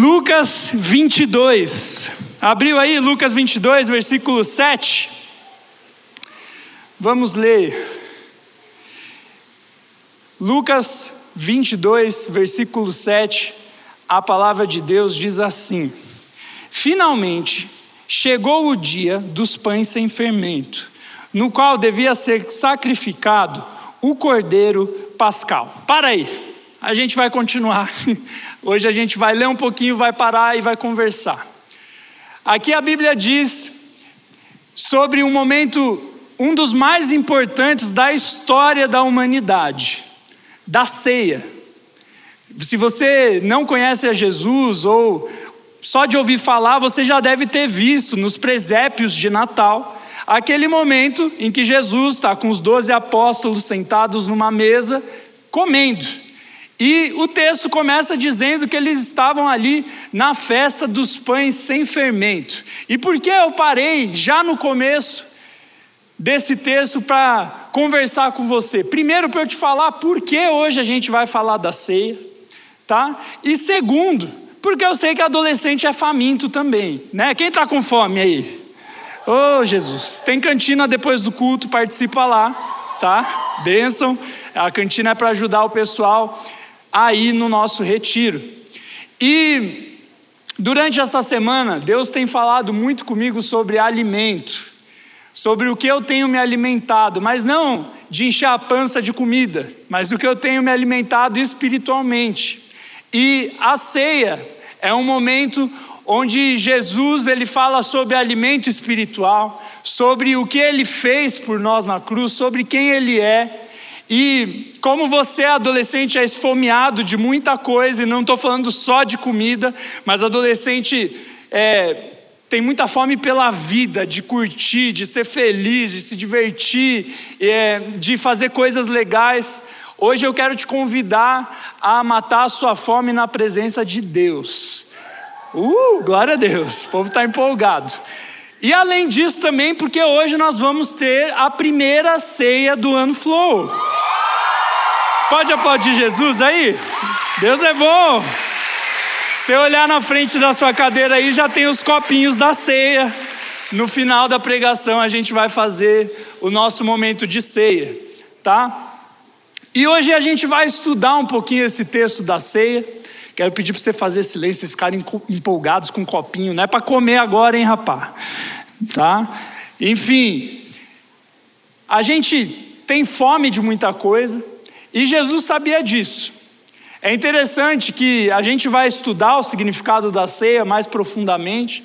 Lucas 22. Abriu aí Lucas 22, versículo 7. Vamos ler. Lucas 22, versículo 7. A palavra de Deus diz assim: Finalmente chegou o dia dos pães sem fermento, no qual devia ser sacrificado o cordeiro pascal. Para aí. A gente vai continuar. Hoje a gente vai ler um pouquinho, vai parar e vai conversar. Aqui a Bíblia diz sobre um momento, um dos mais importantes da história da humanidade, da ceia. Se você não conhece a Jesus ou só de ouvir falar, você já deve ter visto nos presépios de Natal aquele momento em que Jesus está com os doze apóstolos sentados numa mesa comendo. E o texto começa dizendo que eles estavam ali na festa dos pães sem fermento. E por que eu parei já no começo desse texto para conversar com você? Primeiro, para eu te falar por que hoje a gente vai falar da ceia, tá? E segundo, porque eu sei que adolescente é faminto também, né? Quem está com fome aí? Ô oh, Jesus, tem cantina depois do culto, participa lá, tá? Bênção. A cantina é para ajudar o pessoal aí no nosso retiro. E durante essa semana, Deus tem falado muito comigo sobre alimento, sobre o que eu tenho me alimentado, mas não de encher a pança de comida, mas o que eu tenho me alimentado espiritualmente. E a ceia é um momento onde Jesus ele fala sobre alimento espiritual, sobre o que ele fez por nós na cruz, sobre quem ele é. E como você, adolescente, é esfomeado de muita coisa, e não estou falando só de comida, mas adolescente é, tem muita fome pela vida, de curtir, de ser feliz, de se divertir, é, de fazer coisas legais. Hoje eu quero te convidar a matar a sua fome na presença de Deus. Uh, glória a Deus, o povo está empolgado. E além disso também, porque hoje nós vamos ter a primeira ceia do ano Flow. Pode aplaudir Jesus aí? Deus é bom. Se olhar na frente da sua cadeira aí, já tem os copinhos da ceia. No final da pregação, a gente vai fazer o nosso momento de ceia, tá? E hoje a gente vai estudar um pouquinho esse texto da ceia. Quero pedir para você fazer silêncio, vocês ficarem empolgados com um copinho. Não é para comer agora, hein, rapá? Tá? Enfim, a gente tem fome de muita coisa e Jesus sabia disso. É interessante que a gente vai estudar o significado da ceia mais profundamente,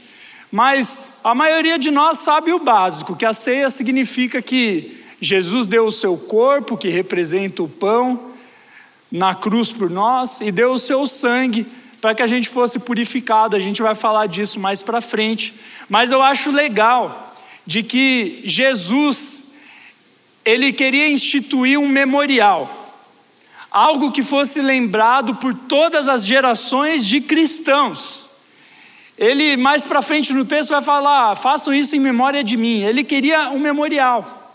mas a maioria de nós sabe o básico, que a ceia significa que Jesus deu o seu corpo, que representa o pão, na cruz por nós e deu o seu sangue para que a gente fosse purificado. A gente vai falar disso mais para frente. Mas eu acho legal de que Jesus ele queria instituir um memorial. Algo que fosse lembrado por todas as gerações de cristãos. Ele mais para frente no texto vai falar: "Façam isso em memória de mim". Ele queria um memorial.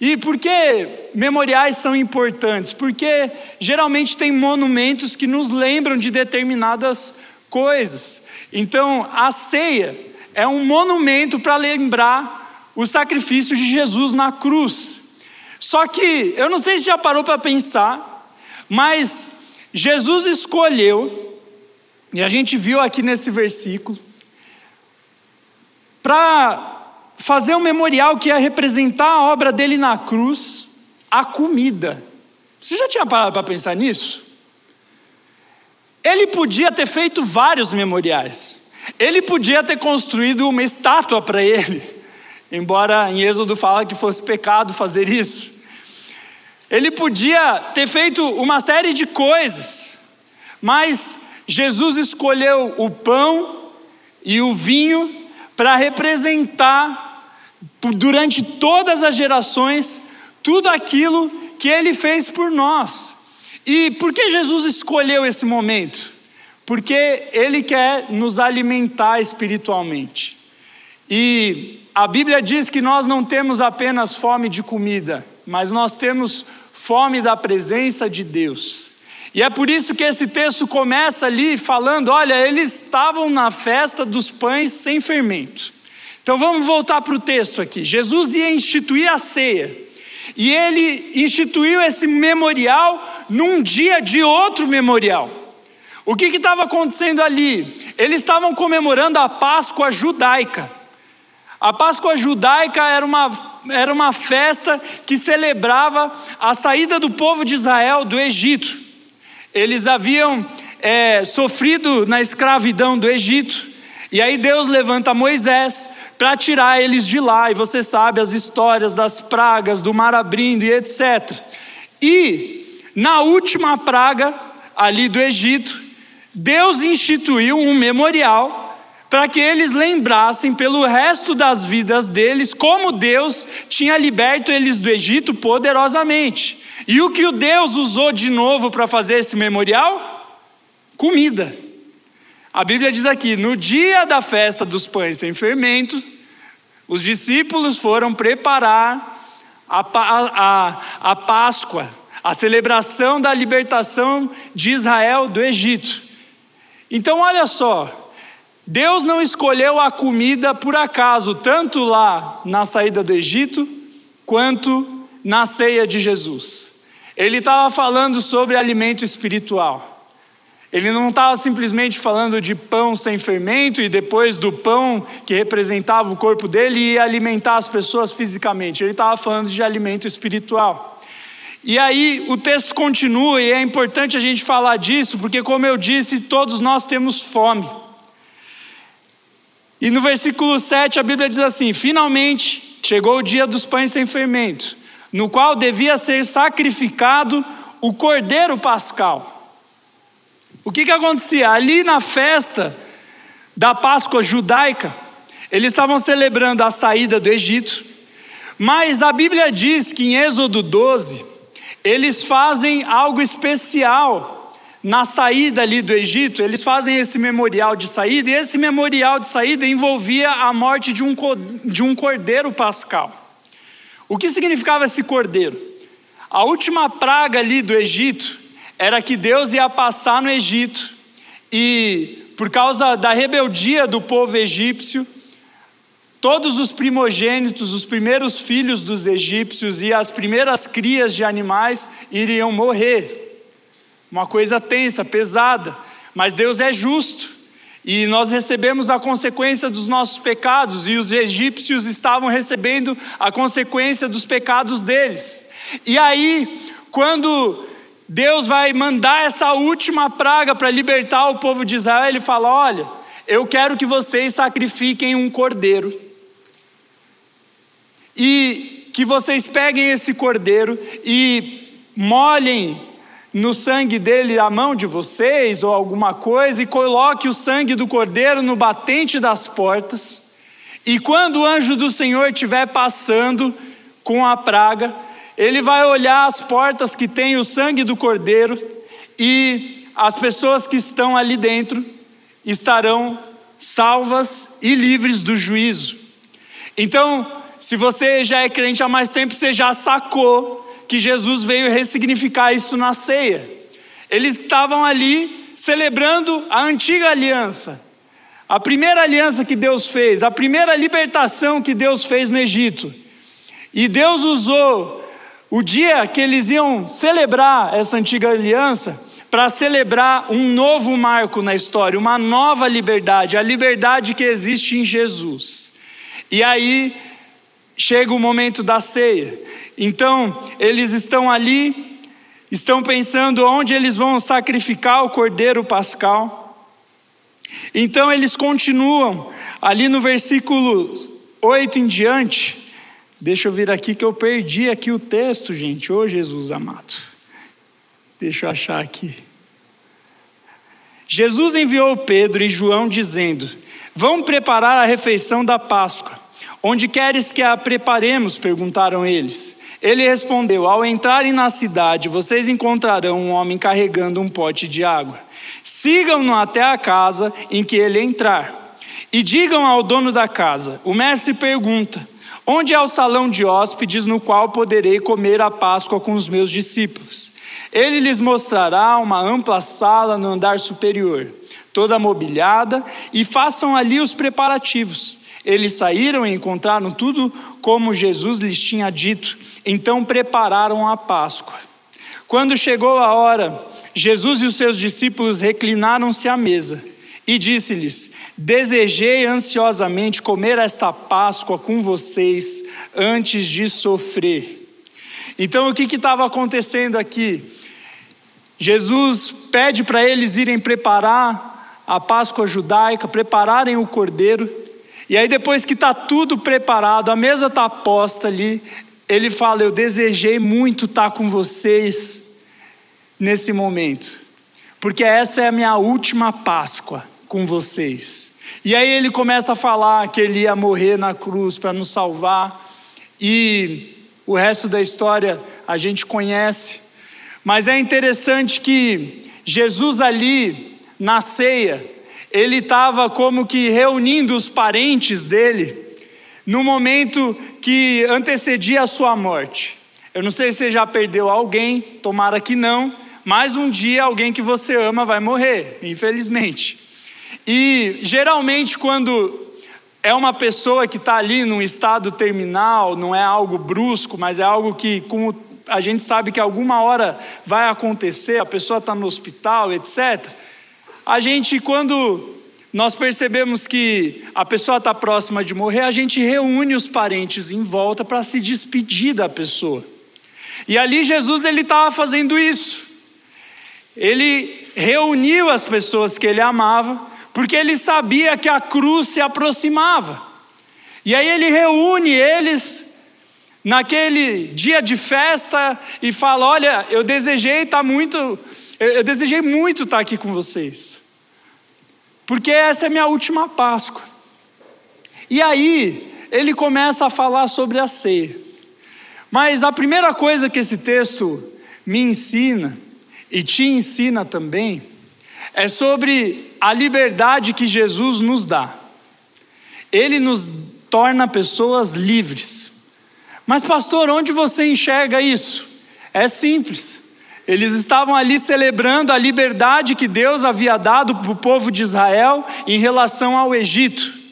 E por que memoriais são importantes? Porque geralmente tem monumentos que nos lembram de determinadas coisas. Então, a ceia é um monumento para lembrar o sacrifício de Jesus na cruz. Só que, eu não sei se já parou para pensar, mas Jesus escolheu, e a gente viu aqui nesse versículo, para fazer um memorial que ia representar a obra dele na cruz, a comida. Você já tinha parado para pensar nisso? Ele podia ter feito vários memoriais. Ele podia ter construído uma estátua para ele, embora em Êxodo fala que fosse pecado fazer isso. Ele podia ter feito uma série de coisas, mas Jesus escolheu o pão e o vinho para representar durante todas as gerações, tudo aquilo que ele fez por nós. E por que Jesus escolheu esse momento? Porque ele quer nos alimentar espiritualmente. E a Bíblia diz que nós não temos apenas fome de comida, mas nós temos fome da presença de Deus. E é por isso que esse texto começa ali falando: olha, eles estavam na festa dos pães sem fermento. Então vamos voltar para o texto aqui. Jesus ia instituir a ceia. E ele instituiu esse memorial num dia de outro memorial. O que estava acontecendo ali? Eles estavam comemorando a Páscoa judaica. A Páscoa judaica era uma, era uma festa que celebrava a saída do povo de Israel do Egito. Eles haviam é, sofrido na escravidão do Egito. E aí Deus levanta Moisés para tirar eles de lá. E você sabe as histórias das pragas, do mar abrindo e etc. E na última praga ali do Egito, Deus instituiu um memorial para que eles lembrassem pelo resto das vidas deles como Deus tinha liberto eles do Egito poderosamente. E o que o Deus usou de novo para fazer esse memorial? Comida. A Bíblia diz aqui: no dia da festa dos pães sem fermento, os discípulos foram preparar a, a, a Páscoa, a celebração da libertação de Israel do Egito. Então, olha só, Deus não escolheu a comida por acaso, tanto lá na saída do Egito, quanto na ceia de Jesus. Ele estava falando sobre alimento espiritual. Ele não estava simplesmente falando de pão sem fermento e depois do pão que representava o corpo dele ia alimentar as pessoas fisicamente. Ele estava falando de alimento espiritual. E aí o texto continua e é importante a gente falar disso, porque, como eu disse, todos nós temos fome. E no versículo 7 a Bíblia diz assim: Finalmente chegou o dia dos pães sem fermento, no qual devia ser sacrificado o cordeiro pascal. O que, que acontecia? Ali na festa da Páscoa judaica, eles estavam celebrando a saída do Egito, mas a Bíblia diz que em Êxodo 12, eles fazem algo especial na saída ali do Egito, eles fazem esse memorial de saída, e esse memorial de saída envolvia a morte de um, de um cordeiro pascal. O que significava esse cordeiro? A última praga ali do Egito era que Deus ia passar no Egito, e por causa da rebeldia do povo egípcio, todos os primogênitos, os primeiros filhos dos egípcios e as primeiras crias de animais iriam morrer uma coisa tensa, pesada, mas Deus é justo. E nós recebemos a consequência dos nossos pecados, e os egípcios estavam recebendo a consequência dos pecados deles. E aí, quando Deus vai mandar essa última praga para libertar o povo de Israel, ele fala: Olha, eu quero que vocês sacrifiquem um cordeiro, e que vocês peguem esse cordeiro e molhem no sangue dele a mão de vocês ou alguma coisa e coloque o sangue do cordeiro no batente das portas. E quando o anjo do Senhor estiver passando com a praga, ele vai olhar as portas que tem o sangue do cordeiro e as pessoas que estão ali dentro estarão salvas e livres do juízo. Então, se você já é crente há mais tempo, você já sacou que Jesus veio ressignificar isso na ceia. Eles estavam ali celebrando a antiga aliança, a primeira aliança que Deus fez, a primeira libertação que Deus fez no Egito. E Deus usou o dia que eles iam celebrar essa antiga aliança para celebrar um novo marco na história, uma nova liberdade, a liberdade que existe em Jesus. E aí chega o momento da ceia. Então, eles estão ali, estão pensando onde eles vão sacrificar o cordeiro pascal. Então, eles continuam ali no versículo 8 em diante. Deixa eu vir aqui que eu perdi aqui o texto, gente. Ô oh, Jesus amado. Deixa eu achar aqui. Jesus enviou Pedro e João dizendo: Vão preparar a refeição da Páscoa Onde queres que a preparemos? perguntaram eles. Ele respondeu: Ao entrarem na cidade, vocês encontrarão um homem carregando um pote de água. Sigam-no até a casa em que ele entrar. E digam ao dono da casa: O mestre pergunta: Onde é o salão de hóspedes no qual poderei comer a Páscoa com os meus discípulos? Ele lhes mostrará uma ampla sala no andar superior, toda mobiliada, e façam ali os preparativos. Eles saíram e encontraram tudo como Jesus lhes tinha dito, então prepararam a Páscoa. Quando chegou a hora, Jesus e os seus discípulos reclinaram-se à mesa e disse-lhes: Desejei ansiosamente comer esta Páscoa com vocês antes de sofrer. Então, o que estava acontecendo aqui? Jesus pede para eles irem preparar a Páscoa judaica, prepararem o cordeiro, e aí, depois que está tudo preparado, a mesa está posta ali, ele fala: Eu desejei muito estar tá com vocês nesse momento, porque essa é a minha última Páscoa com vocês. E aí ele começa a falar que ele ia morrer na cruz para nos salvar, e o resto da história a gente conhece, mas é interessante que Jesus ali, na ceia, ele estava como que reunindo os parentes dele, no momento que antecedia a sua morte. Eu não sei se você já perdeu alguém, tomara que não, mas um dia alguém que você ama vai morrer, infelizmente. E geralmente, quando é uma pessoa que está ali num estado terminal, não é algo brusco, mas é algo que, como a gente sabe que alguma hora vai acontecer, a pessoa está no hospital, etc. A gente, quando nós percebemos que a pessoa está próxima de morrer, a gente reúne os parentes em volta para se despedir da pessoa. E ali Jesus ele estava fazendo isso. Ele reuniu as pessoas que ele amava porque ele sabia que a cruz se aproximava. E aí ele reúne eles naquele dia de festa e fala: Olha, eu desejei estar tá muito, eu desejei muito estar aqui com vocês, porque essa é minha última Páscoa. E aí ele começa a falar sobre a ceia. Mas a primeira coisa que esse texto me ensina, e te ensina também, é sobre a liberdade que Jesus nos dá. Ele nos torna pessoas livres. Mas, pastor, onde você enxerga isso? É simples. Eles estavam ali celebrando a liberdade que Deus havia dado para o povo de Israel em relação ao Egito.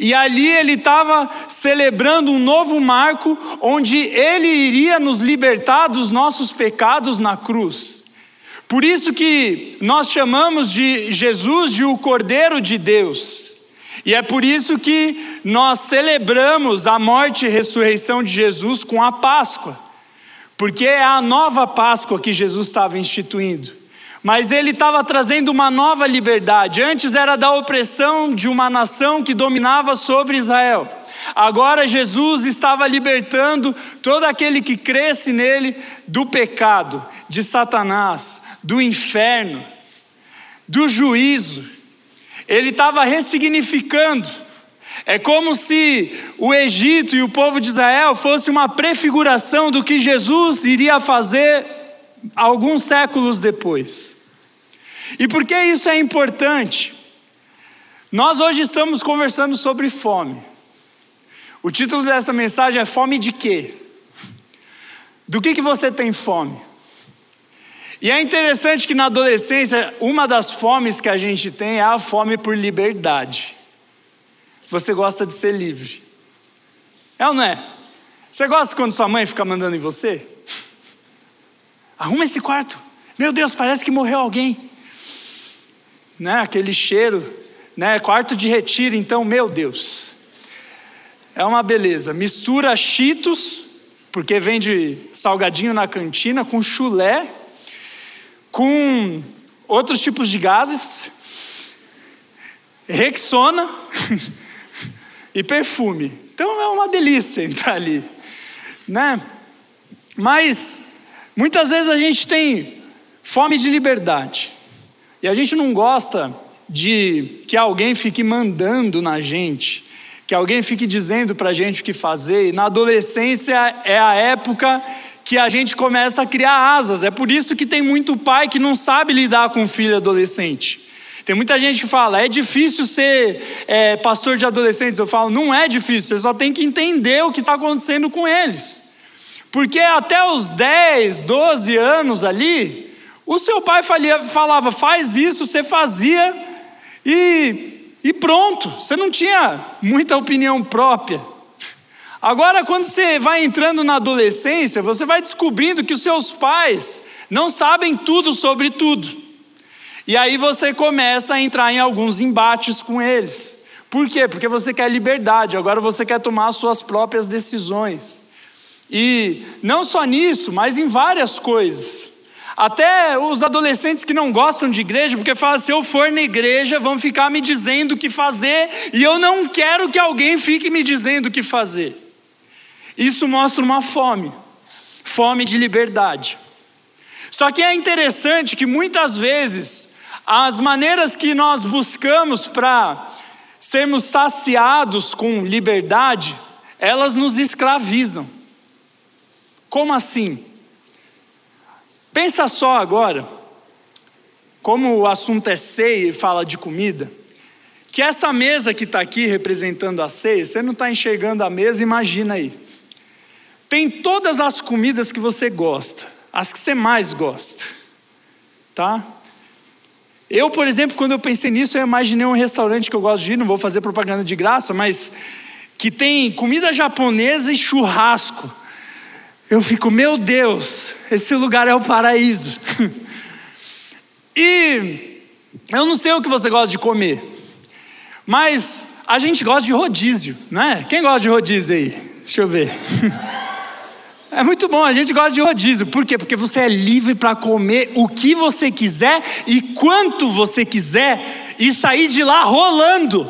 E ali ele estava celebrando um novo marco, onde ele iria nos libertar dos nossos pecados na cruz. Por isso que nós chamamos de Jesus de o Cordeiro de Deus. E é por isso que nós celebramos a morte e ressurreição de Jesus com a Páscoa. Porque é a nova Páscoa que Jesus estava instituindo. Mas ele estava trazendo uma nova liberdade. Antes era da opressão de uma nação que dominava sobre Israel. Agora Jesus estava libertando todo aquele que cresce nele do pecado, de Satanás, do inferno, do juízo. Ele estava ressignificando. É como se o Egito e o povo de Israel fosse uma prefiguração do que Jesus iria fazer alguns séculos depois. E por que isso é importante? Nós hoje estamos conversando sobre fome. O título dessa mensagem é Fome de quê? Do que, que você tem fome? E é interessante que na adolescência, uma das fomes que a gente tem é a fome por liberdade. Você gosta de ser livre. É ou não é? Você gosta quando sua mãe fica mandando em você? Arruma esse quarto. Meu Deus, parece que morreu alguém. Né? Aquele cheiro, né? Quarto de retiro, então, meu Deus. É uma beleza. Mistura cheetos, porque vende salgadinho na cantina, com chulé, com outros tipos de gases, Rexona e perfume. Então é uma delícia entrar ali, né? Mas muitas vezes a gente tem fome de liberdade. E a gente não gosta de que alguém fique mandando na gente que alguém fique dizendo para a gente o que fazer. E na adolescência é a época que a gente começa a criar asas. É por isso que tem muito pai que não sabe lidar com filho adolescente. Tem muita gente que fala, é difícil ser é, pastor de adolescentes. Eu falo, não é difícil, você só tem que entender o que está acontecendo com eles. Porque até os 10, 12 anos ali, o seu pai falava, faz isso, você fazia e, e pronto, você não tinha muita opinião própria. Agora, quando você vai entrando na adolescência, você vai descobrindo que os seus pais não sabem tudo sobre tudo. E aí você começa a entrar em alguns embates com eles. Por quê? Porque você quer liberdade, agora você quer tomar as suas próprias decisões. E não só nisso, mas em várias coisas. Até os adolescentes que não gostam de igreja, porque falam: se eu for na igreja, vão ficar me dizendo o que fazer, e eu não quero que alguém fique me dizendo o que fazer. Isso mostra uma fome, fome de liberdade. Só que é interessante que muitas vezes as maneiras que nós buscamos para sermos saciados com liberdade, elas nos escravizam. Como assim? Pensa só agora, como o assunto é ceia e fala de comida, que essa mesa que está aqui representando a ceia, você não está enxergando a mesa, imagina aí. Tem todas as comidas que você gosta, as que você mais gosta, tá? Eu, por exemplo, quando eu pensei nisso, eu imaginei um restaurante que eu gosto de ir, não vou fazer propaganda de graça, mas que tem comida japonesa e churrasco. Eu fico, meu Deus, esse lugar é o paraíso. e eu não sei o que você gosta de comer, mas a gente gosta de rodízio, não é? Quem gosta de rodízio aí? Deixa eu ver. É muito bom, a gente gosta de rodízio. Por quê? Porque você é livre para comer o que você quiser e quanto você quiser e sair de lá rolando.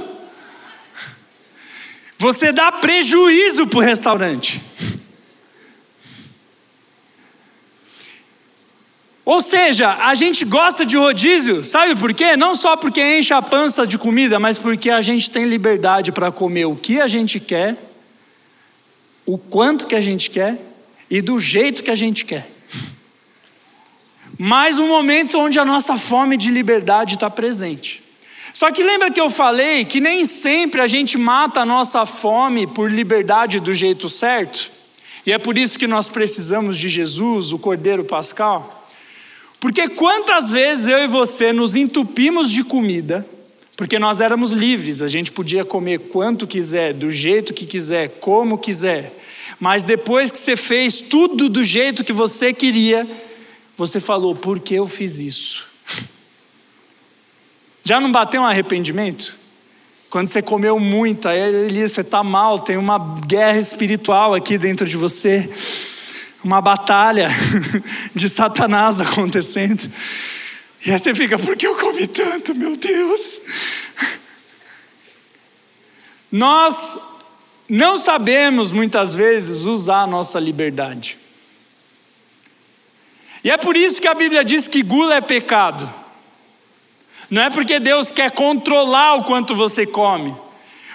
Você dá prejuízo para o restaurante. Ou seja, a gente gosta de rodízio, sabe por quê? Não só porque enche a pança de comida, mas porque a gente tem liberdade para comer o que a gente quer, o quanto que a gente quer e do jeito que a gente quer. Mais um momento onde a nossa fome de liberdade está presente. Só que lembra que eu falei que nem sempre a gente mata a nossa fome por liberdade do jeito certo? E é por isso que nós precisamos de Jesus, o Cordeiro Pascal. Porque quantas vezes eu e você nos entupimos de comida, porque nós éramos livres, a gente podia comer quanto quiser, do jeito que quiser, como quiser. Mas depois que você fez tudo do jeito que você queria, você falou: por que eu fiz isso? Já não bateu um arrependimento? Quando você comeu muito, aí Elias, você está mal, tem uma guerra espiritual aqui dentro de você, uma batalha de Satanás acontecendo. E aí você fica, por que eu comi tanto, meu Deus? Nós não sabemos muitas vezes usar a nossa liberdade. E é por isso que a Bíblia diz que gula é pecado. Não é porque Deus quer controlar o quanto você come,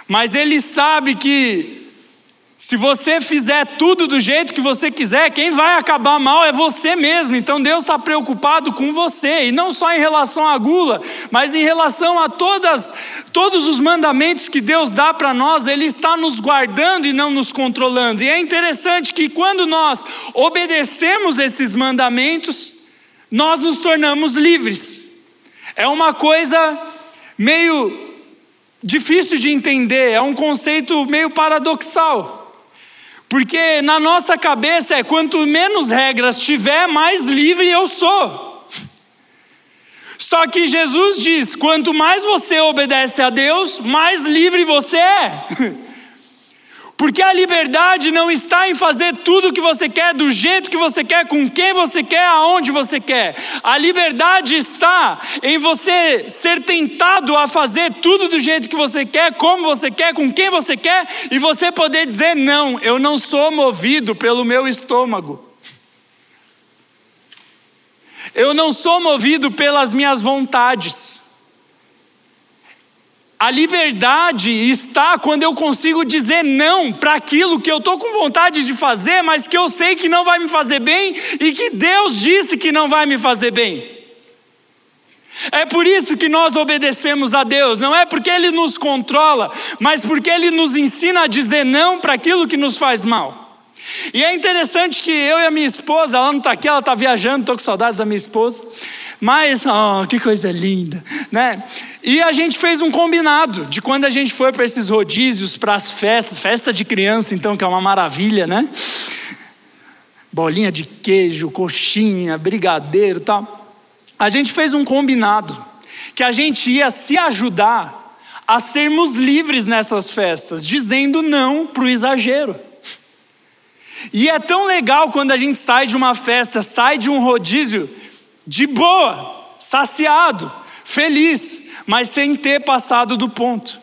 mas Ele sabe que se você fizer tudo do jeito que você quiser, quem vai acabar mal é você mesmo. Então Deus está preocupado com você, e não só em relação à gula, mas em relação a todas, todos os mandamentos que Deus dá para nós, Ele está nos guardando e não nos controlando. E é interessante que quando nós obedecemos esses mandamentos, nós nos tornamos livres. É uma coisa meio difícil de entender, é um conceito meio paradoxal. Porque na nossa cabeça é quanto menos regras tiver, mais livre eu sou. Só que Jesus diz: quanto mais você obedece a Deus, mais livre você é. Porque a liberdade não está em fazer tudo o que você quer, do jeito que você quer, com quem você quer, aonde você quer. A liberdade está em você ser tentado a fazer tudo do jeito que você quer, como você quer, com quem você quer, e você poder dizer: não, eu não sou movido pelo meu estômago. Eu não sou movido pelas minhas vontades. A liberdade está quando eu consigo dizer não para aquilo que eu estou com vontade de fazer, mas que eu sei que não vai me fazer bem e que Deus disse que não vai me fazer bem. É por isso que nós obedecemos a Deus, não é porque Ele nos controla, mas porque Ele nos ensina a dizer não para aquilo que nos faz mal. E é interessante que eu e a minha esposa, ela não está aqui, ela está viajando, estou com saudades da minha esposa, mas, oh, que coisa linda, né? E a gente fez um combinado de quando a gente foi para esses rodízios, para as festas, festa de criança, então, que é uma maravilha, né? Bolinha de queijo, coxinha, brigadeiro tal a gente fez um combinado que a gente ia se ajudar a sermos livres nessas festas, dizendo não para o exagero. E é tão legal quando a gente sai de uma festa, sai de um rodízio de boa, saciado, feliz, mas sem ter passado do ponto.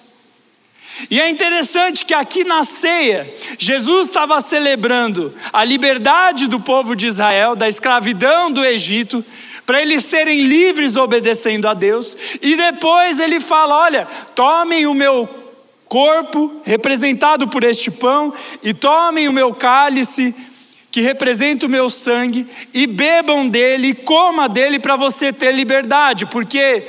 E é interessante que aqui na ceia, Jesus estava celebrando a liberdade do povo de Israel, da escravidão do Egito, para eles serem livres obedecendo a Deus, e depois ele fala: olha, tomem o meu corpo, representado por este pão, e tomem o meu cálice, que representa o meu sangue, e bebam dele, coma dele para você ter liberdade, porque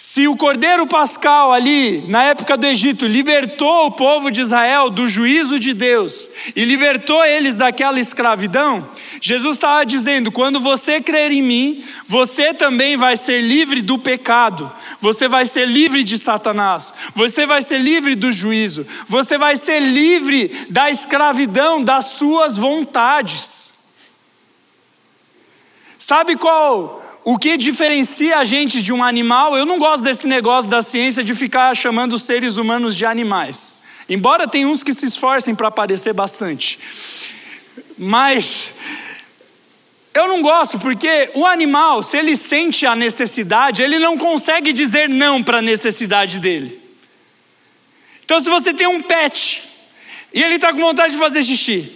se o Cordeiro Pascal ali, na época do Egito, libertou o povo de Israel do juízo de Deus e libertou eles daquela escravidão, Jesus estava dizendo: quando você crer em mim, você também vai ser livre do pecado, você vai ser livre de Satanás, você vai ser livre do juízo, você vai ser livre da escravidão das suas vontades. Sabe qual o que diferencia a gente de um animal, eu não gosto desse negócio da ciência de ficar chamando os seres humanos de animais. Embora tem uns que se esforcem para aparecer bastante. Mas eu não gosto porque o animal, se ele sente a necessidade, ele não consegue dizer não para a necessidade dele. Então, se você tem um pet e ele está com vontade de fazer xixi,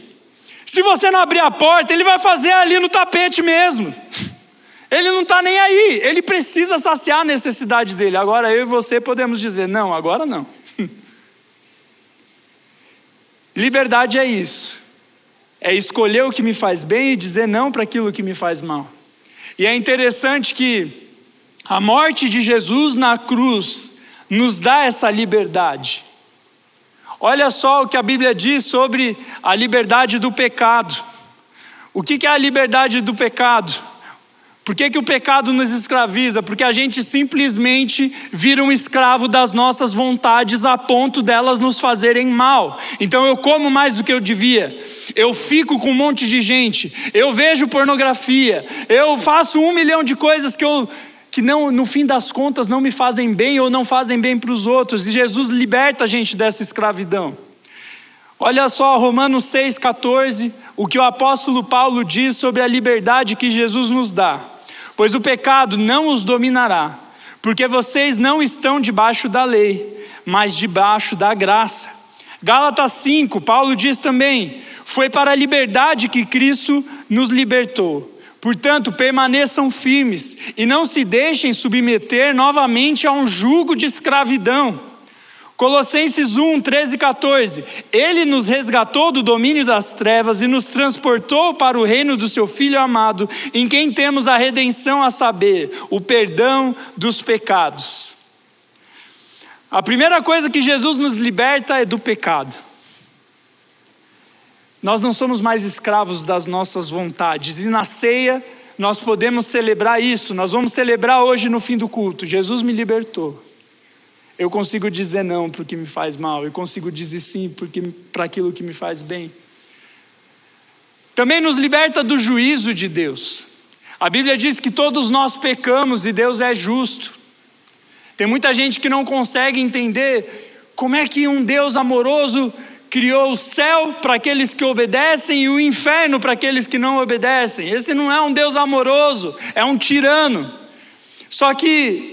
se você não abrir a porta, ele vai fazer ali no tapete mesmo. Ele não está nem aí, ele precisa saciar a necessidade dele. Agora eu e você podemos dizer: não, agora não. Liberdade é isso, é escolher o que me faz bem e dizer não para aquilo que me faz mal. E é interessante que a morte de Jesus na cruz nos dá essa liberdade. Olha só o que a Bíblia diz sobre a liberdade do pecado. O que é a liberdade do pecado? Por que, que o pecado nos escraviza? Porque a gente simplesmente vira um escravo das nossas vontades a ponto delas nos fazerem mal. Então eu como mais do que eu devia, eu fico com um monte de gente, eu vejo pornografia, eu faço um milhão de coisas que eu que não, no fim das contas não me fazem bem ou não fazem bem para os outros. E Jesus liberta a gente dessa escravidão. Olha só Romanos 6,14, o que o apóstolo Paulo diz sobre a liberdade que Jesus nos dá pois o pecado não os dominará, porque vocês não estão debaixo da lei, mas debaixo da graça. Gálatas 5, Paulo diz também: Foi para a liberdade que Cristo nos libertou. Portanto, permaneçam firmes e não se deixem submeter novamente a um jugo de escravidão. Colossenses 1, 13 e 14. Ele nos resgatou do domínio das trevas e nos transportou para o reino do seu Filho amado, em quem temos a redenção a saber, o perdão dos pecados. A primeira coisa que Jesus nos liberta é do pecado. Nós não somos mais escravos das nossas vontades, e na ceia nós podemos celebrar isso. Nós vamos celebrar hoje no fim do culto. Jesus me libertou. Eu consigo dizer não para o que me faz mal, eu consigo dizer sim para aquilo que me faz bem. Também nos liberta do juízo de Deus. A Bíblia diz que todos nós pecamos e Deus é justo. Tem muita gente que não consegue entender como é que um Deus amoroso criou o céu para aqueles que obedecem e o inferno para aqueles que não obedecem. Esse não é um Deus amoroso, é um tirano. Só que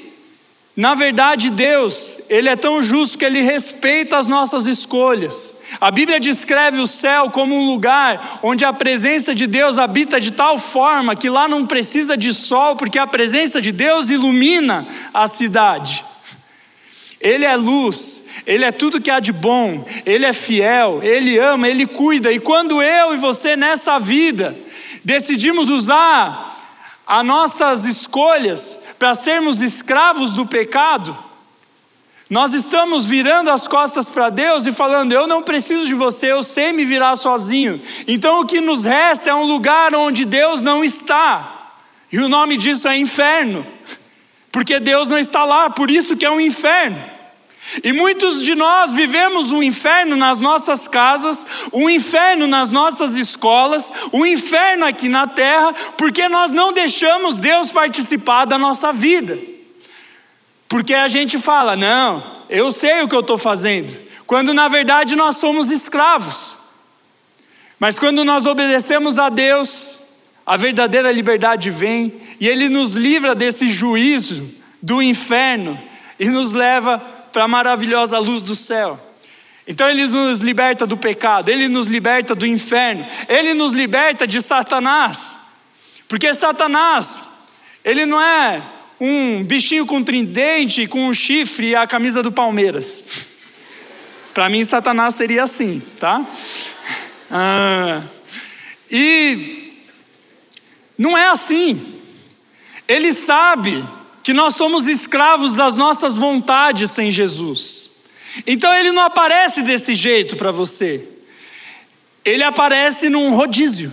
na verdade, Deus, Ele é tão justo que Ele respeita as nossas escolhas. A Bíblia descreve o céu como um lugar onde a presença de Deus habita de tal forma que lá não precisa de sol, porque a presença de Deus ilumina a cidade. Ele é luz, Ele é tudo que há de bom, Ele é fiel, Ele ama, Ele cuida. E quando eu e você nessa vida decidimos usar as nossas escolhas para sermos escravos do pecado, nós estamos virando as costas para Deus e falando: Eu não preciso de você, eu sei me virar sozinho. Então o que nos resta é um lugar onde Deus não está. E o nome disso é inferno, porque Deus não está lá, por isso que é um inferno. E muitos de nós vivemos um inferno nas nossas casas, um inferno nas nossas escolas, um inferno aqui na terra, porque nós não deixamos Deus participar da nossa vida. Porque a gente fala, não, eu sei o que eu estou fazendo, quando na verdade nós somos escravos. Mas quando nós obedecemos a Deus, a verdadeira liberdade vem e Ele nos livra desse juízo do inferno e nos leva para a maravilhosa luz do céu. Então ele nos liberta do pecado, ele nos liberta do inferno, ele nos liberta de Satanás. Porque Satanás, ele não é um bichinho com tridente, com um chifre e a camisa do Palmeiras. Para mim, Satanás seria assim, tá? Ah, e não é assim. Ele sabe que nós somos escravos das nossas vontades sem Jesus. Então ele não aparece desse jeito para você. Ele aparece num rodízio,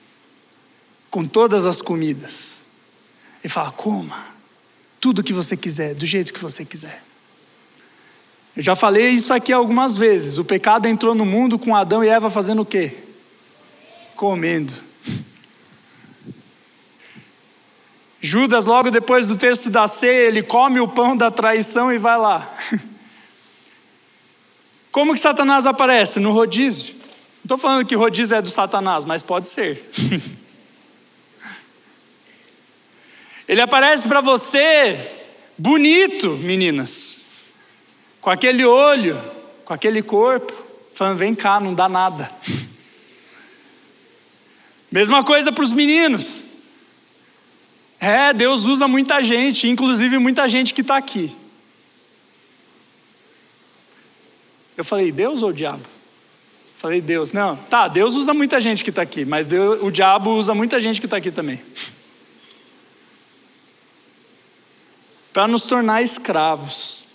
com todas as comidas. Ele fala: coma, tudo que você quiser, do jeito que você quiser. Eu já falei isso aqui algumas vezes. O pecado entrou no mundo com Adão e Eva fazendo o quê? Comendo. Judas, logo depois do texto da ceia, ele come o pão da traição e vai lá. Como que Satanás aparece? No rodízio. Não estou falando que rodízio é do Satanás, mas pode ser. ele aparece para você bonito, meninas, com aquele olho, com aquele corpo, falando: vem cá, não dá nada. Mesma coisa para os meninos. É, Deus usa muita gente, inclusive muita gente que está aqui. Eu falei, Deus ou o diabo? Falei, Deus. Não, tá, Deus usa muita gente que está aqui, mas Deus, o diabo usa muita gente que está aqui também. Para nos tornar escravos.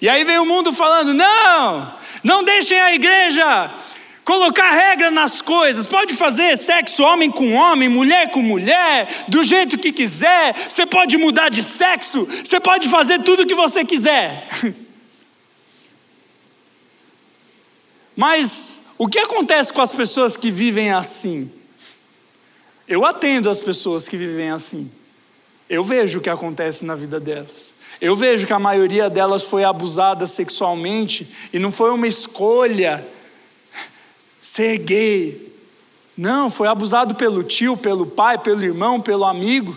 E aí vem o mundo falando: não, não deixem a igreja colocar regra nas coisas, pode fazer sexo homem com homem, mulher com mulher, do jeito que quiser, você pode mudar de sexo, você pode fazer tudo o que você quiser. Mas o que acontece com as pessoas que vivem assim? Eu atendo as pessoas que vivem assim. Eu vejo o que acontece na vida delas. Eu vejo que a maioria delas foi abusada sexualmente e não foi uma escolha ser gay. Não, foi abusado pelo tio, pelo pai, pelo irmão, pelo amigo.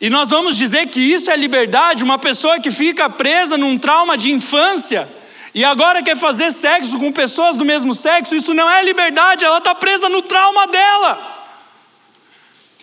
E nós vamos dizer que isso é liberdade, uma pessoa que fica presa num trauma de infância e agora quer fazer sexo com pessoas do mesmo sexo, isso não é liberdade, ela está presa no trauma dela.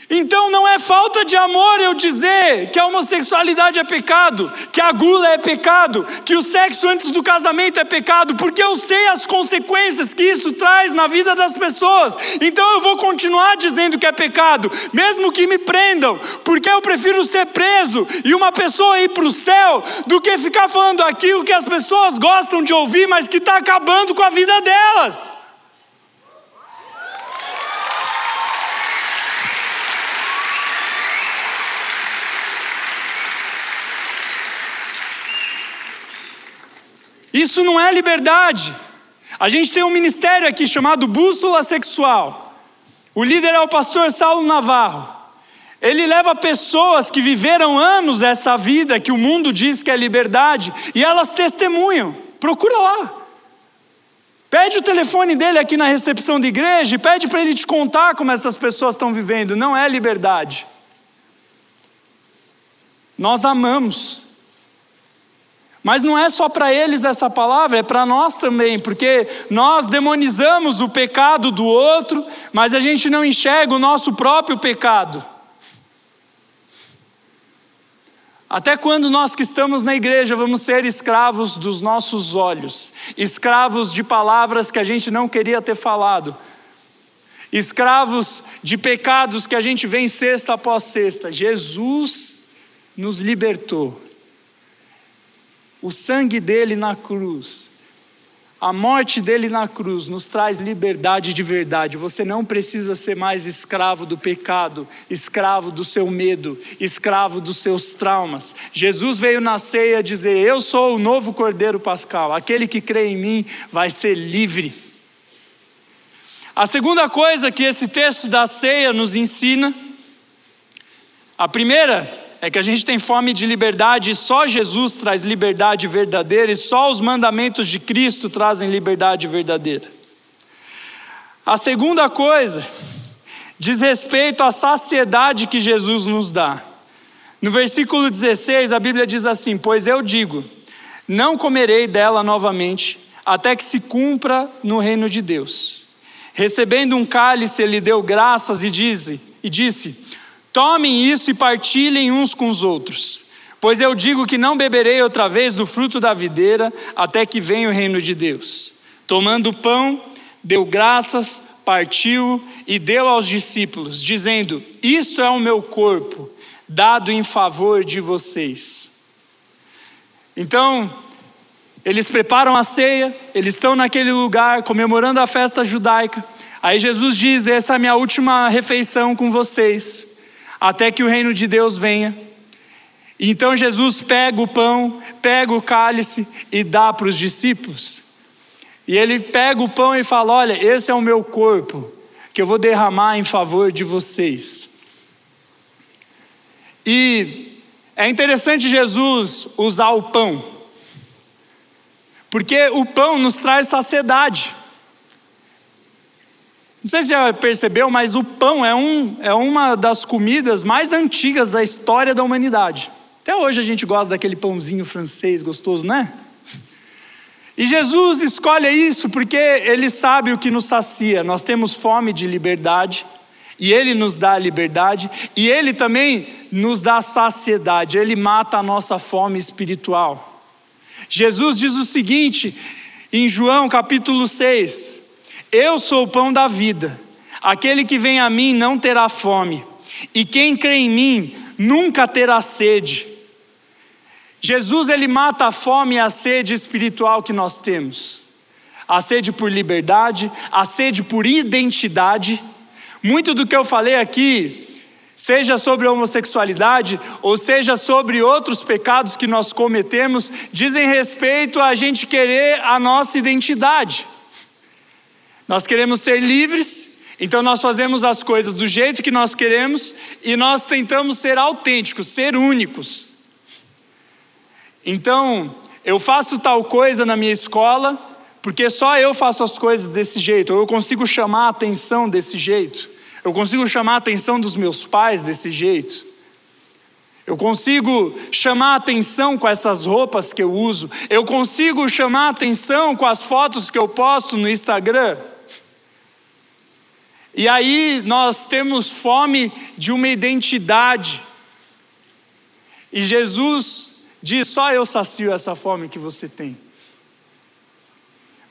Então não é falta de amor eu dizer que a homossexualidade é pecado, que a gula é pecado, que o sexo antes do casamento é pecado, porque eu sei as consequências que isso traz na vida das pessoas. Então eu vou continuar dizendo que é pecado, mesmo que me prendam, porque eu prefiro ser preso e uma pessoa ir para o céu do que ficar falando aquilo que as pessoas gostam de ouvir, mas que está acabando com a vida delas. Isso não é liberdade. A gente tem um ministério aqui chamado Bússola Sexual. O líder é o pastor Saulo Navarro. Ele leva pessoas que viveram anos essa vida que o mundo diz que é liberdade e elas testemunham. Procura lá. Pede o telefone dele aqui na recepção da igreja e pede para ele te contar como essas pessoas estão vivendo. Não é liberdade. Nós amamos. Mas não é só para eles essa palavra, é para nós também, porque nós demonizamos o pecado do outro, mas a gente não enxerga o nosso próprio pecado. Até quando nós que estamos na igreja vamos ser escravos dos nossos olhos, escravos de palavras que a gente não queria ter falado, escravos de pecados que a gente vem sexta após sexta. Jesus nos libertou. O sangue dele na cruz a morte dele na cruz nos traz liberdade de verdade. Você não precisa ser mais escravo do pecado, escravo do seu medo, escravo dos seus traumas. Jesus veio na ceia dizer: Eu sou o novo Cordeiro Pascal. Aquele que crê em mim vai ser livre. A segunda coisa que esse texto da ceia nos ensina, a primeira é que a gente tem fome de liberdade e só Jesus traz liberdade verdadeira e só os mandamentos de Cristo trazem liberdade verdadeira. A segunda coisa diz respeito à saciedade que Jesus nos dá. No versículo 16, a Bíblia diz assim: Pois eu digo, não comerei dela novamente, até que se cumpra no reino de Deus. Recebendo um cálice, ele deu graças e disse, e disse: Tomem isso e partilhem uns com os outros, pois eu digo que não beberei outra vez do fruto da videira até que venha o reino de Deus. Tomando o pão, deu graças, partiu e deu aos discípulos, dizendo: Isto é o meu corpo, dado em favor de vocês. Então, eles preparam a ceia, eles estão naquele lugar comemorando a festa judaica. Aí Jesus diz: Essa é a minha última refeição com vocês até que o reino de Deus venha. Então Jesus pega o pão, pega o cálice e dá para os discípulos. E ele pega o pão e fala: Olha, esse é o meu corpo, que eu vou derramar em favor de vocês. E é interessante Jesus usar o pão, porque o pão nos traz saciedade. Não sei se já percebeu, mas o pão é, um, é uma das comidas mais antigas da história da humanidade. Até hoje a gente gosta daquele pãozinho francês gostoso, né? E Jesus escolhe isso porque Ele sabe o que nos sacia. Nós temos fome de liberdade, e Ele nos dá a liberdade, e Ele também nos dá saciedade, Ele mata a nossa fome espiritual. Jesus diz o seguinte em João capítulo 6, eu sou o pão da vida. Aquele que vem a mim não terá fome, e quem crê em mim nunca terá sede. Jesus ele mata a fome e a sede espiritual que nós temos. A sede por liberdade, a sede por identidade. Muito do que eu falei aqui, seja sobre homossexualidade ou seja sobre outros pecados que nós cometemos, dizem respeito a gente querer a nossa identidade. Nós queremos ser livres, então nós fazemos as coisas do jeito que nós queremos e nós tentamos ser autênticos, ser únicos. Então, eu faço tal coisa na minha escola, porque só eu faço as coisas desse jeito, ou eu consigo chamar a atenção desse jeito, eu consigo chamar a atenção dos meus pais desse jeito. Eu consigo chamar atenção com essas roupas que eu uso. Eu consigo chamar atenção com as fotos que eu posto no Instagram. E aí nós temos fome de uma identidade. E Jesus diz: só eu sacio essa fome que você tem.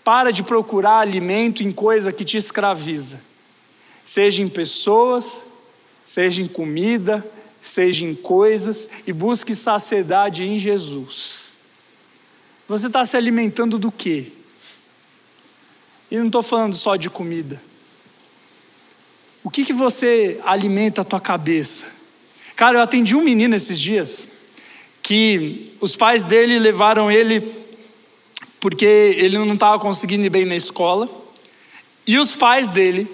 Para de procurar alimento em coisa que te escraviza, seja em pessoas, seja em comida, seja em coisas, e busque saciedade em Jesus. Você está se alimentando do quê? E não estou falando só de comida. O que, que você alimenta a tua cabeça? Cara, eu atendi um menino esses dias que os pais dele levaram ele porque ele não estava conseguindo ir bem na escola e os pais dele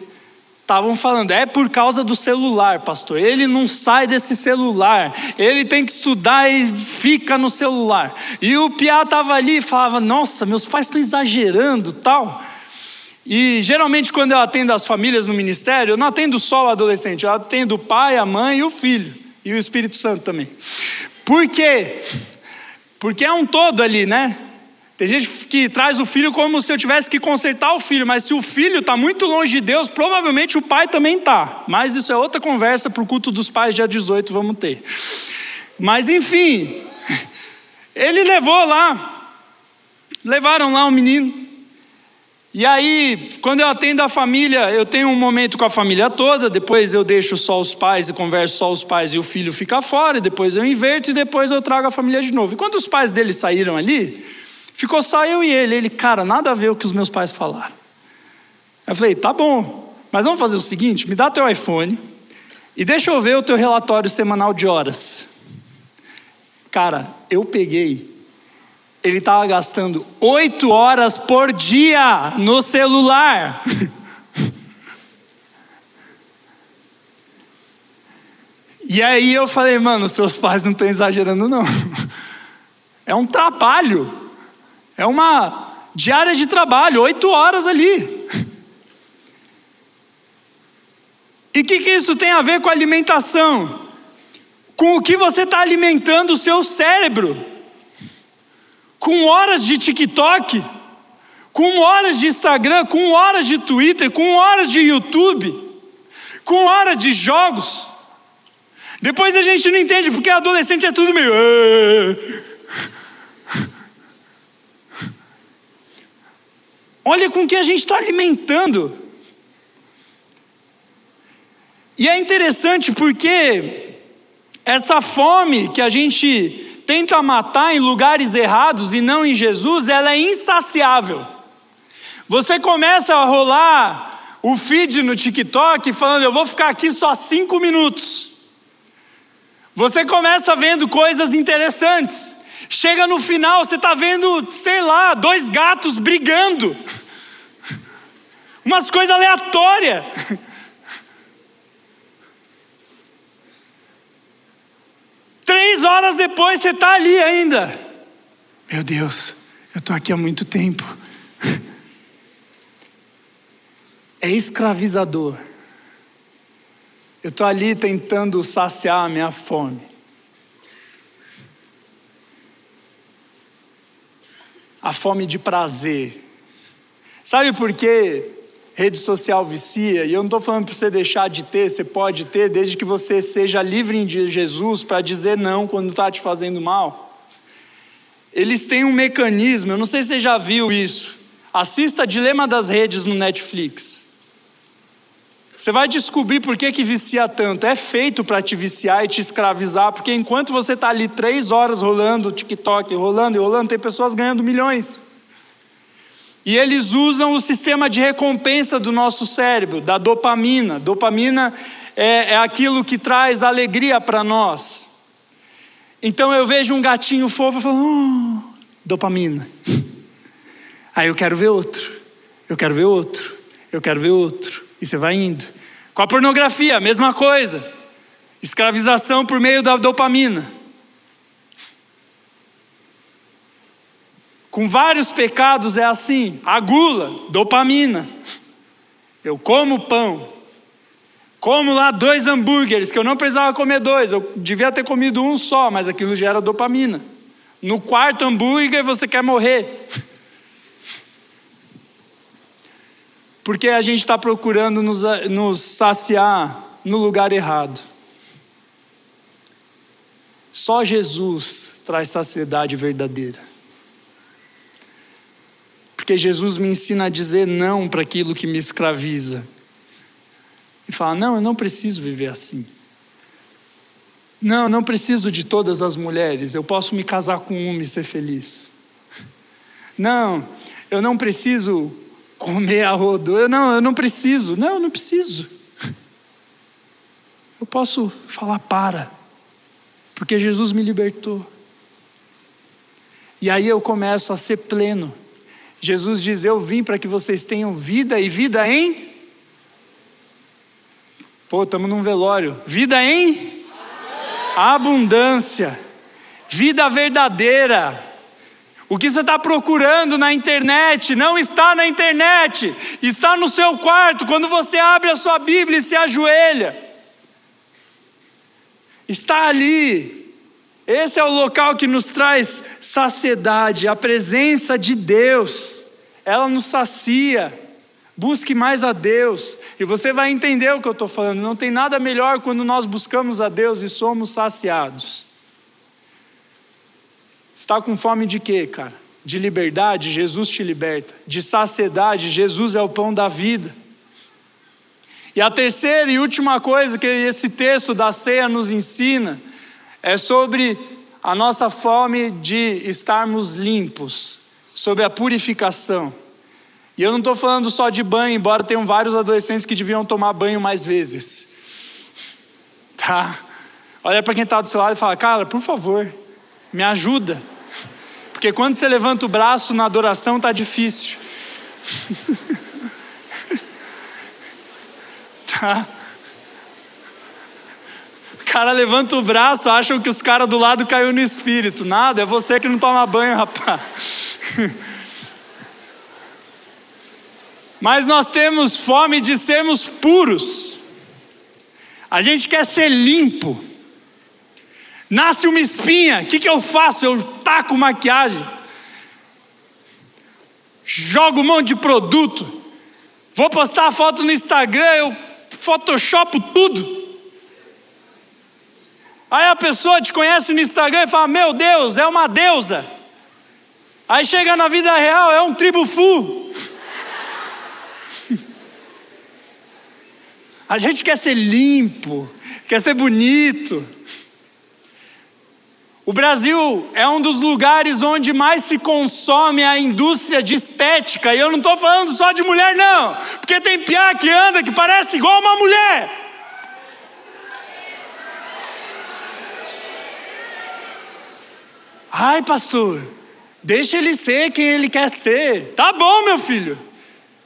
estavam falando, é por causa do celular, pastor. Ele não sai desse celular. Ele tem que estudar e fica no celular. E o Piá estava ali e falava: Nossa, meus pais estão exagerando, tal. E geralmente, quando eu atendo as famílias no ministério, eu não atendo só o adolescente, eu atendo o pai, a mãe e o filho, e o Espírito Santo também. Por quê? Porque é um todo ali, né? Tem gente que traz o filho como se eu tivesse que consertar o filho, mas se o filho está muito longe de Deus, provavelmente o pai também está. Mas isso é outra conversa para o culto dos pais, dia 18, vamos ter. Mas enfim, ele levou lá, levaram lá o menino, E aí, quando eu atendo a família, eu tenho um momento com a família toda, depois eu deixo só os pais e converso só os pais e o filho fica fora, depois eu inverto e depois eu trago a família de novo. E quando os pais dele saíram ali, ficou só eu e ele. Ele, cara, nada a ver o que os meus pais falaram. Eu falei, tá bom, mas vamos fazer o seguinte: me dá teu iPhone e deixa eu ver o teu relatório semanal de horas. Cara, eu peguei ele estava gastando oito horas por dia no celular. e aí eu falei, mano, seus pais não estão exagerando, não. É um trabalho, é uma diária de trabalho, oito horas ali. E o que, que isso tem a ver com alimentação? Com o que você está alimentando o seu cérebro com horas de TikTok, com horas de Instagram, com horas de Twitter, com horas de YouTube, com horas de jogos. Depois a gente não entende porque adolescente é tudo meio. Olha com que a gente está alimentando. E é interessante porque essa fome que a gente tenta matar em lugares errados e não em Jesus, ela é insaciável. Você começa a rolar o feed no TikTok falando, eu vou ficar aqui só cinco minutos. Você começa vendo coisas interessantes. Chega no final, você está vendo, sei lá, dois gatos brigando. Umas coisas aleatórias. Três horas depois você está ali ainda. Meu Deus, eu estou aqui há muito tempo. É escravizador. Eu estou ali tentando saciar a minha fome. A fome de prazer. Sabe por quê? Rede social vicia, e eu não estou falando para você deixar de ter, você pode ter, desde que você seja livre de Jesus para dizer não quando está te fazendo mal. Eles têm um mecanismo, eu não sei se você já viu isso. Assista Dilema das Redes no Netflix. Você vai descobrir por que, que vicia tanto. É feito para te viciar e te escravizar, porque enquanto você está ali três horas rolando TikTok, rolando e rolando, tem pessoas ganhando milhões. E eles usam o sistema de recompensa do nosso cérebro, da dopamina. Dopamina é, é aquilo que traz alegria para nós. Então eu vejo um gatinho fofo e falo, oh, dopamina. Aí eu quero ver outro, eu quero ver outro, eu quero ver outro. E você vai indo. Com a pornografia, mesma coisa. Escravização por meio da dopamina. Com vários pecados é assim: a gula, dopamina. Eu como pão, como lá dois hambúrgueres, que eu não precisava comer dois, eu devia ter comido um só, mas aquilo gera dopamina. No quarto hambúrguer você quer morrer. Porque a gente está procurando nos, nos saciar no lugar errado. Só Jesus traz saciedade verdadeira. Porque Jesus me ensina a dizer não para aquilo que me escraviza. E fala: não, eu não preciso viver assim. Não, eu não preciso de todas as mulheres, eu posso me casar com uma e ser feliz. Não, eu não preciso comer a rodo. Eu não, eu não preciso. Não, eu não preciso. Eu posso falar para, porque Jesus me libertou. E aí eu começo a ser pleno. Jesus diz: Eu vim para que vocês tenham vida e vida em. Pô, estamos num velório. Vida em abundância. Vida verdadeira. O que você está procurando na internet não está na internet, está no seu quarto, quando você abre a sua Bíblia e se ajoelha. Está ali. Esse é o local que nos traz saciedade, a presença de Deus. Ela nos sacia. Busque mais a Deus, e você vai entender o que eu estou falando. Não tem nada melhor quando nós buscamos a Deus e somos saciados. Está com fome de quê, cara? De liberdade, Jesus te liberta. De saciedade, Jesus é o pão da vida. E a terceira e última coisa que esse texto da ceia nos ensina é sobre a nossa fome de estarmos limpos, sobre a purificação. E eu não estou falando só de banho, embora tenham vários adolescentes que deviam tomar banho mais vezes. Tá? Olha para quem está do seu lado e fala: Cara, por favor, me ajuda. Porque quando você levanta o braço na adoração, está difícil. tá? Cara levanta o braço, acham que os caras do lado caiu no espírito. Nada, é você que não toma banho, rapaz. Mas nós temos fome de sermos puros. A gente quer ser limpo. Nasce uma espinha, o que, que eu faço? Eu taco maquiagem, jogo um monte de produto, vou postar a foto no Instagram, eu photoshopo tudo. Aí a pessoa te conhece no Instagram e fala: Meu Deus, é uma deusa. Aí chega na vida real, é um tribufu. A gente quer ser limpo, quer ser bonito. O Brasil é um dos lugares onde mais se consome a indústria de estética, e eu não estou falando só de mulher, não, porque tem piá que anda que parece igual uma mulher. Ai, pastor, deixa ele ser quem ele quer ser. Tá bom, meu filho.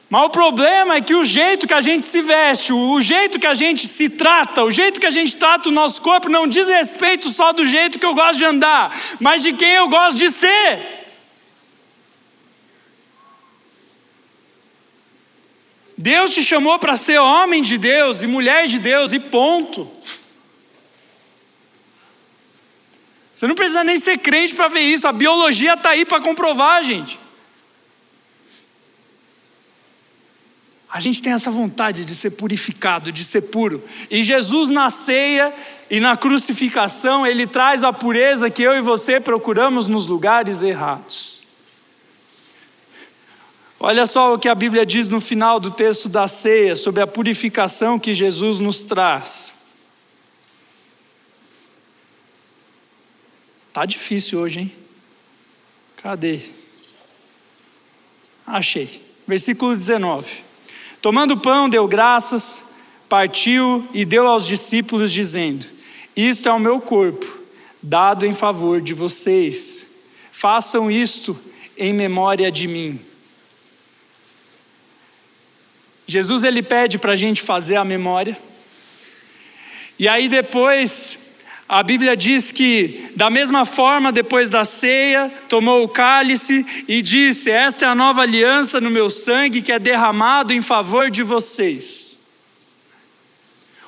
Mas o problema é que o jeito que a gente se veste, o jeito que a gente se trata, o jeito que a gente trata o nosso corpo não diz respeito só do jeito que eu gosto de andar, mas de quem eu gosto de ser. Deus te chamou para ser homem de Deus e mulher de Deus, e ponto. Você não precisa nem ser crente para ver isso, a biologia está aí para comprovar, gente. A gente tem essa vontade de ser purificado, de ser puro. E Jesus na ceia e na crucificação, ele traz a pureza que eu e você procuramos nos lugares errados. Olha só o que a Bíblia diz no final do texto da ceia sobre a purificação que Jesus nos traz. Tá difícil hoje, hein? Cadê? Achei. Versículo 19. Tomando o pão, deu graças, partiu e deu aos discípulos, dizendo: Isto é o meu corpo, dado em favor de vocês. Façam isto em memória de mim. Jesus ele pede para a gente fazer a memória. E aí depois a Bíblia diz que, da mesma forma, depois da ceia, tomou o cálice e disse: Esta é a nova aliança no meu sangue que é derramado em favor de vocês.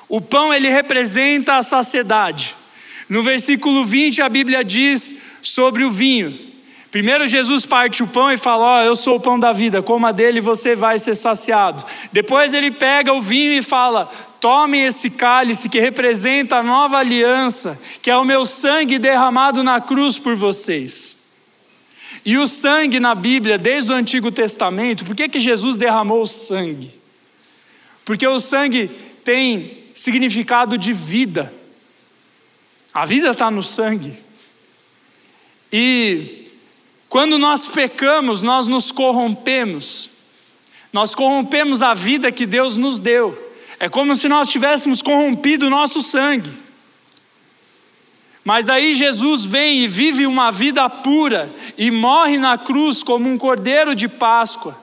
O pão ele representa a saciedade. No versículo 20 a Bíblia diz sobre o vinho. Primeiro Jesus parte o pão e fala: Ó, oh, eu sou o pão da vida, coma dele e você vai ser saciado. Depois ele pega o vinho e fala: Tomem esse cálice que representa a nova aliança, que é o meu sangue derramado na cruz por vocês. E o sangue na Bíblia, desde o Antigo Testamento, por que, que Jesus derramou o sangue? Porque o sangue tem significado de vida. A vida está no sangue. E quando nós pecamos, nós nos corrompemos. Nós corrompemos a vida que Deus nos deu. É como se nós tivéssemos corrompido o nosso sangue. Mas aí Jesus vem e vive uma vida pura e morre na cruz como um cordeiro de Páscoa,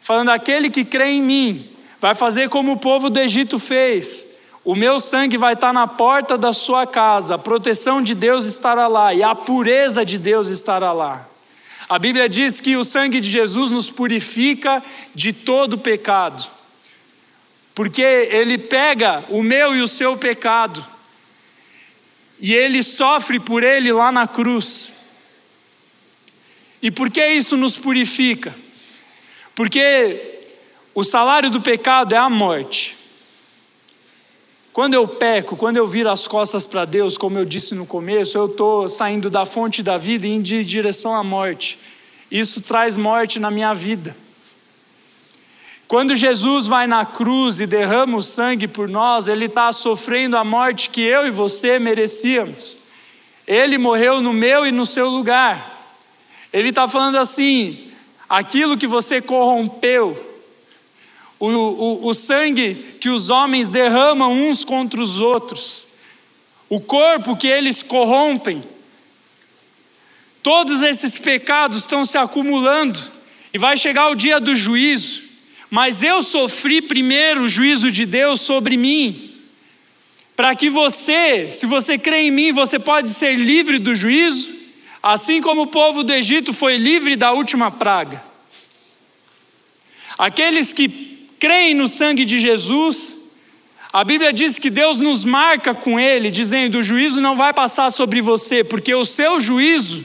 falando: aquele que crê em mim vai fazer como o povo do Egito fez. O meu sangue vai estar na porta da sua casa, a proteção de Deus estará lá e a pureza de Deus estará lá. A Bíblia diz que o sangue de Jesus nos purifica de todo pecado porque ele pega o meu e o seu pecado, e ele sofre por ele lá na cruz. E por que isso nos purifica? Porque o salário do pecado é a morte. Quando eu peco, quando eu viro as costas para Deus, como eu disse no começo, eu estou saindo da fonte da vida e indo em direção à morte. Isso traz morte na minha vida. Quando Jesus vai na cruz e derrama o sangue por nós, Ele está sofrendo a morte que eu e você merecíamos. Ele morreu no meu e no seu lugar. Ele está falando assim: aquilo que você corrompeu, o, o, o sangue que os homens derramam uns contra os outros, o corpo que eles corrompem, todos esses pecados estão se acumulando e vai chegar o dia do juízo. Mas eu sofri primeiro o juízo de Deus sobre mim, para que você, se você crê em mim, você pode ser livre do juízo, assim como o povo do Egito foi livre da última praga. Aqueles que creem no sangue de Jesus, a Bíblia diz que Deus nos marca com Ele, dizendo: o juízo não vai passar sobre você, porque o seu juízo,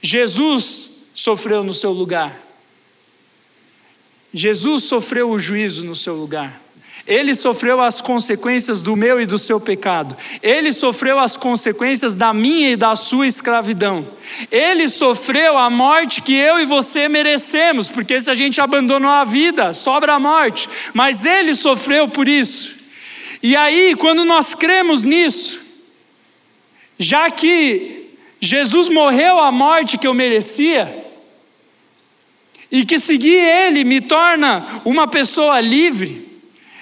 Jesus sofreu no seu lugar. Jesus sofreu o juízo no seu lugar. Ele sofreu as consequências do meu e do seu pecado. Ele sofreu as consequências da minha e da sua escravidão. Ele sofreu a morte que eu e você merecemos, porque se a gente abandonou a vida, sobra a morte. Mas ele sofreu por isso. E aí, quando nós cremos nisso, já que Jesus morreu a morte que eu merecia, e que seguir Ele me torna uma pessoa livre.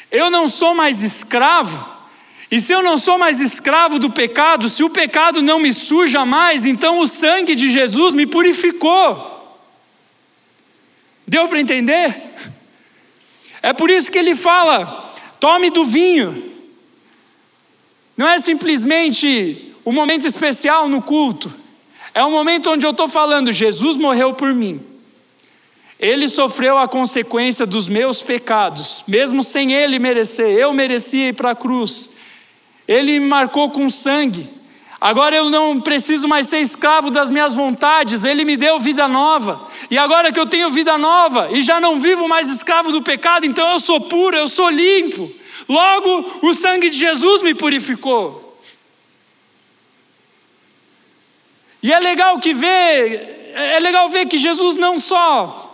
Eu não sou mais escravo, e se eu não sou mais escravo do pecado, se o pecado não me suja mais, então o sangue de Jesus me purificou. Deu para entender? É por isso que ele fala: tome do vinho. Não é simplesmente um momento especial no culto, é um momento onde eu estou falando: Jesus morreu por mim. Ele sofreu a consequência dos meus pecados, mesmo sem ele merecer. Eu merecia ir para a cruz. Ele me marcou com sangue. Agora eu não preciso mais ser escravo das minhas vontades, Ele me deu vida nova. E agora que eu tenho vida nova e já não vivo mais escravo do pecado, então eu sou puro, eu sou limpo. Logo, o sangue de Jesus me purificou. E é legal que ver, é legal ver que Jesus não só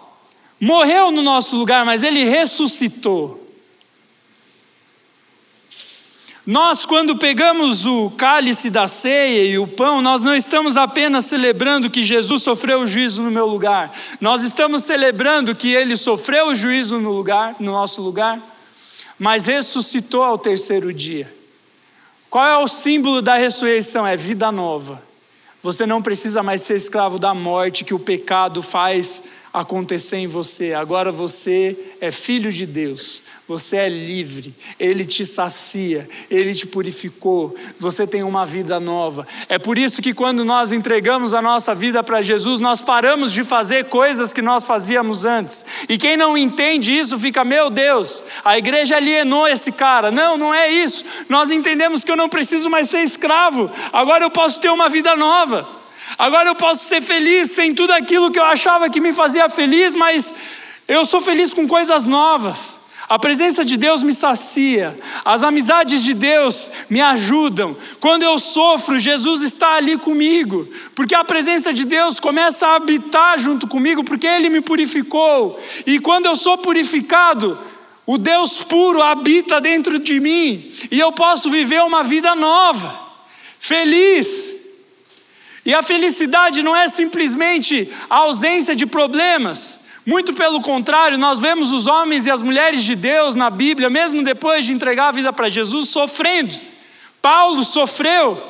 morreu no nosso lugar, mas ele ressuscitou. Nós, quando pegamos o cálice da ceia e o pão, nós não estamos apenas celebrando que Jesus sofreu o juízo no meu lugar, nós estamos celebrando que ele sofreu o juízo no lugar, no nosso lugar, mas ressuscitou ao terceiro dia. Qual é o símbolo da ressurreição? É vida nova. Você não precisa mais ser escravo da morte que o pecado faz acontecer em você. Agora você é filho de Deus, você é livre, Ele te sacia, Ele te purificou, você tem uma vida nova. É por isso que quando nós entregamos a nossa vida para Jesus, nós paramos de fazer coisas que nós fazíamos antes. E quem não entende isso fica, meu Deus, a igreja alienou esse cara. Não, não é isso. Nós entendemos que eu não preciso mais ser escravo, agora eu posso ter uma vida nova. Agora eu posso ser feliz sem tudo aquilo que eu achava que me fazia feliz, mas eu sou feliz com coisas novas. A presença de Deus me sacia, as amizades de Deus me ajudam. Quando eu sofro, Jesus está ali comigo, porque a presença de Deus começa a habitar junto comigo, porque Ele me purificou. E quando eu sou purificado, o Deus puro habita dentro de mim, e eu posso viver uma vida nova, feliz, e a felicidade não é simplesmente a ausência de problemas. Muito pelo contrário, nós vemos os homens e as mulheres de Deus na Bíblia, mesmo depois de entregar a vida para Jesus, sofrendo. Paulo sofreu,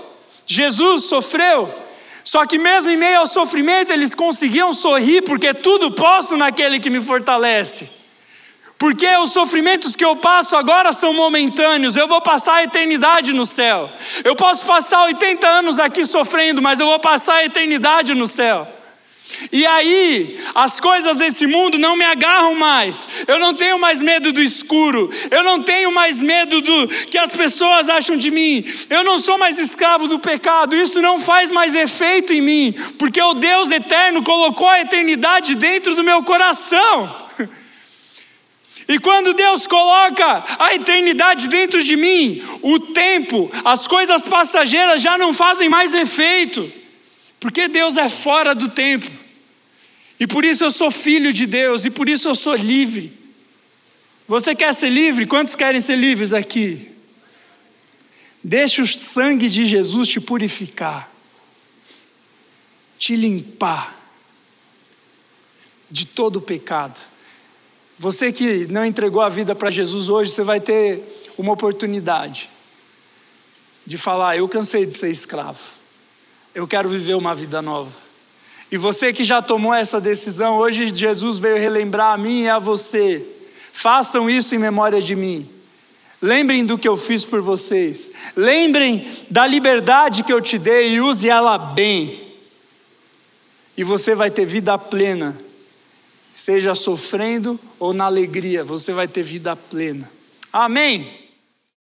Jesus sofreu. Só que mesmo em meio ao sofrimento, eles conseguiam sorrir, porque tudo posso naquele que me fortalece. Porque os sofrimentos que eu passo agora são momentâneos, eu vou passar a eternidade no céu. Eu posso passar 80 anos aqui sofrendo, mas eu vou passar a eternidade no céu. E aí, as coisas desse mundo não me agarram mais. Eu não tenho mais medo do escuro. Eu não tenho mais medo do que as pessoas acham de mim. Eu não sou mais escravo do pecado. Isso não faz mais efeito em mim, porque o Deus eterno colocou a eternidade dentro do meu coração. E quando Deus coloca a eternidade dentro de mim, o tempo, as coisas passageiras já não fazem mais efeito, porque Deus é fora do tempo. E por isso eu sou filho de Deus, e por isso eu sou livre. Você quer ser livre? Quantos querem ser livres aqui? Deixa o sangue de Jesus te purificar, te limpar de todo o pecado. Você que não entregou a vida para Jesus hoje, você vai ter uma oportunidade de falar: Eu cansei de ser escravo, eu quero viver uma vida nova. E você que já tomou essa decisão, hoje Jesus veio relembrar a mim e a você: façam isso em memória de mim. Lembrem do que eu fiz por vocês. Lembrem da liberdade que eu te dei e use ela bem. E você vai ter vida plena seja sofrendo ou na alegria, você vai ter vida plena. Amém?